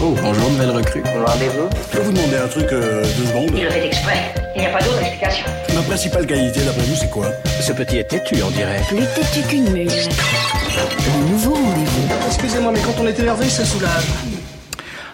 Oh, bonjour, nouvelle recrue. Rendez-vous? Je peux vous demander un truc euh, deux secondes? Il le fait exprès. Il n'y a pas d'autre explication. Ma principale qualité, d'après vous, c'est quoi? Ce petit est têtu, on dirait. Plus têtu qu'une mule. Le nouveau rendez-vous. Excusez-moi, mais quand on est énervé, ça soulage.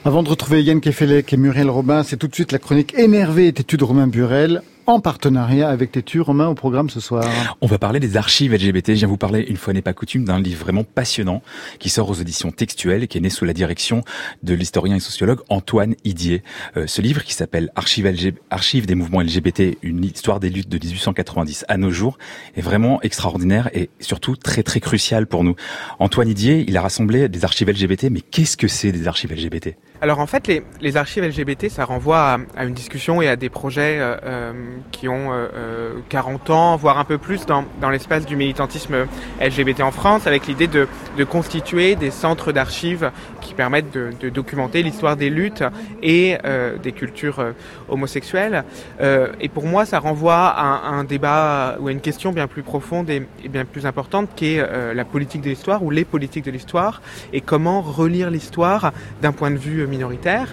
Avant de retrouver Yann Kefelec et Muriel Robin, c'est tout de suite la chronique énervée et têtue de Romain Burel en partenariat avec Tétu. Romain, au programme ce soir. On va parler des archives LGBT. Je viens vous parler, une fois n'est pas coutume, d'un livre vraiment passionnant qui sort aux éditions textuelles et qui est né sous la direction de l'historien et sociologue Antoine Idier. Euh, ce livre qui s'appelle Archives. Archives des mouvements LGBT, une histoire des luttes de 1890 à nos jours est vraiment extraordinaire et surtout très très crucial pour nous. Antoine Idier, il a rassemblé des archives LGBT, mais qu'est-ce que c'est des archives LGBT alors en fait, les, archives LGBT, ça renvoie à, une discussion et à des projets euh, euh, qui ont euh, 40 ans, voire un peu plus dans, l'espace du militantisme LGBT en France, avec l'idée de, constituer des centres d'archives qui permettent de, documenter l'histoire des luttes et euh, des cultures euh, homosexuelles. et pour moi, ça renvoie à, un débat ou à une question bien plus profonde et, et bien plus importante, qui est la politique de l'histoire ou les politiques de l'histoire et comment relire l'histoire d'un point de vue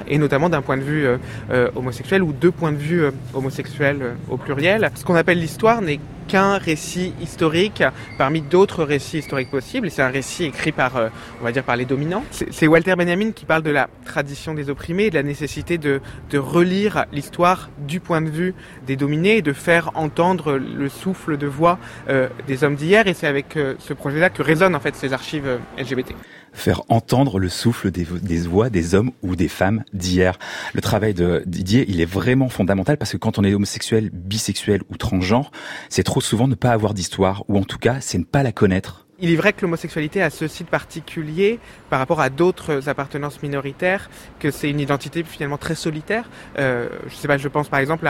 et notamment d'un point de vue euh, euh, homosexuel ou deux points de vue euh, homosexuels au pluriel. Ce qu'on appelle l'histoire n'est qu'un récit historique parmi d'autres récits historiques possibles. Et c'est un récit écrit par, on va dire, par les dominants. C'est Walter Benjamin qui parle de la tradition des opprimés, de la nécessité de, relire l'histoire du point de vue des dominés et de faire entendre le souffle de voix euh, des hommes d'hier. Et c'est avec euh, ce projet-là que résonnent en fait ces archives euh, LGBT faire entendre le souffle des, voix des hommes ou des femmes d'hier. Le travail de Didier, il est vraiment fondamental parce que quand on est homosexuel, bisexuel ou transgenre, c'est trop souvent ne pas avoir d'histoire, ou en tout cas, c'est ne pas la connaître. Il est vrai que l'homosexualité a ce site particulier par rapport à d'autres appartenances minoritaires, que c'est une identité finalement très solitaire. Euh, je sais pas, je pense par exemple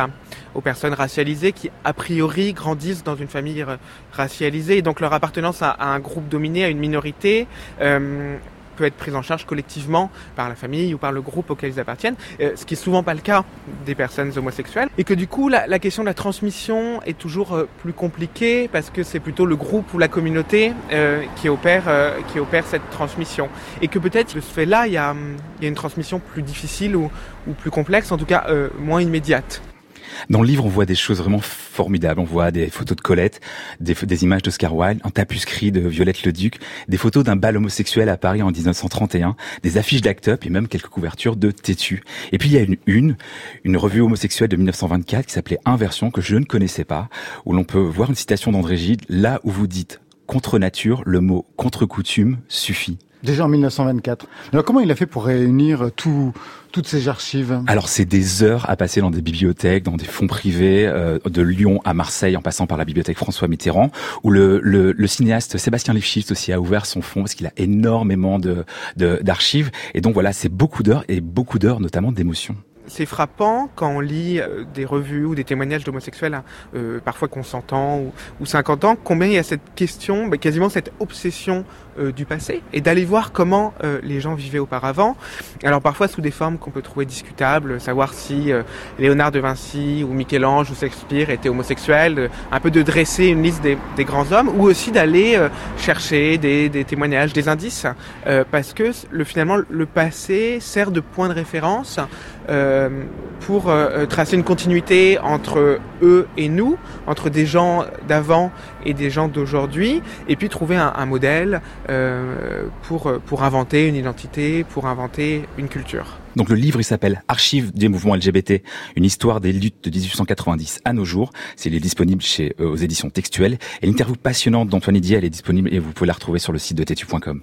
aux personnes racialisées qui a priori grandissent dans une famille racialisée, et donc leur appartenance à, à un groupe dominé, à une minorité, euh, être prise en charge collectivement par la famille ou par le groupe auquel ils appartiennent, euh, ce qui est souvent pas le cas des personnes homosexuelles, et que du coup la, question de la transmission est toujours euh, plus compliquée parce que c'est plutôt le groupe ou la communauté euh, qui opère qui opère cette transmission, et que peut-être de ce fait-là il y a, a une transmission plus difficile ou plus complexe, en tout cas moins immédiate. Dans le livre, on voit des choses vraiment formidables. On voit des photos de Colette, des, images d'Oscar Wilde, un tapuscrit de Violette le Duc, des photos d'un bal homosexuel à Paris en 1931, des affiches d'Act Up et même quelques couvertures de Tétu. Et puis il y a une une, une revue homosexuelle de 1924 qui s'appelait Inversion que je ne connaissais pas, où l'on peut voir une citation d'André Gide, là où vous dites contre nature, le mot contre coutume suffit. Déjà en 1924. Alors comment il a fait pour réunir tout, toutes ces archives? Alors c'est des heures à passer dans des bibliothèques, dans des fonds privés, euh, de Lyon à Marseille, en passant par la bibliothèque François Mitterrand, où le, le, le cinéaste Sébastien Lifshitz aussi a ouvert son fonds parce qu'il a énormément de d'archives. Et donc voilà, c'est beaucoup d'heures et beaucoup d'heures notamment d'émotions c'est frappant quand on lit euh, des revues ou des témoignages d'homosexuels, euh, parfois consentants ou, ou 50 ans, combien il y a cette question, bah, quasiment cette obsession euh, du passé, et d'aller voir comment euh, les gens vivaient auparavant. Alors parfois sous des formes qu'on peut trouver discutables, savoir si euh, Léonard de Vinci ou Michel-Ange ou Shakespeare étaient homosexuels, un peu de dresser une liste des, des grands hommes, ou aussi d'aller chercher des, des, témoignages, des indices, parce que le, finalement le passé sert de point de référence euh, pour euh, tracer une continuité entre eux et nous, entre des gens d'avant et des gens d'aujourd'hui, et puis trouver un, modèle euh, pour, pour inventer une identité, pour inventer une culture. Donc le livre s'appelle Archives des mouvements LGBT, une histoire des luttes de 1890 à nos jours. Il est disponible chez euh, aux éditions textuelles. Et l'interview passionnante d'Antoine Didier, elle est disponible et vous pouvez la retrouver sur le site de tetu.com.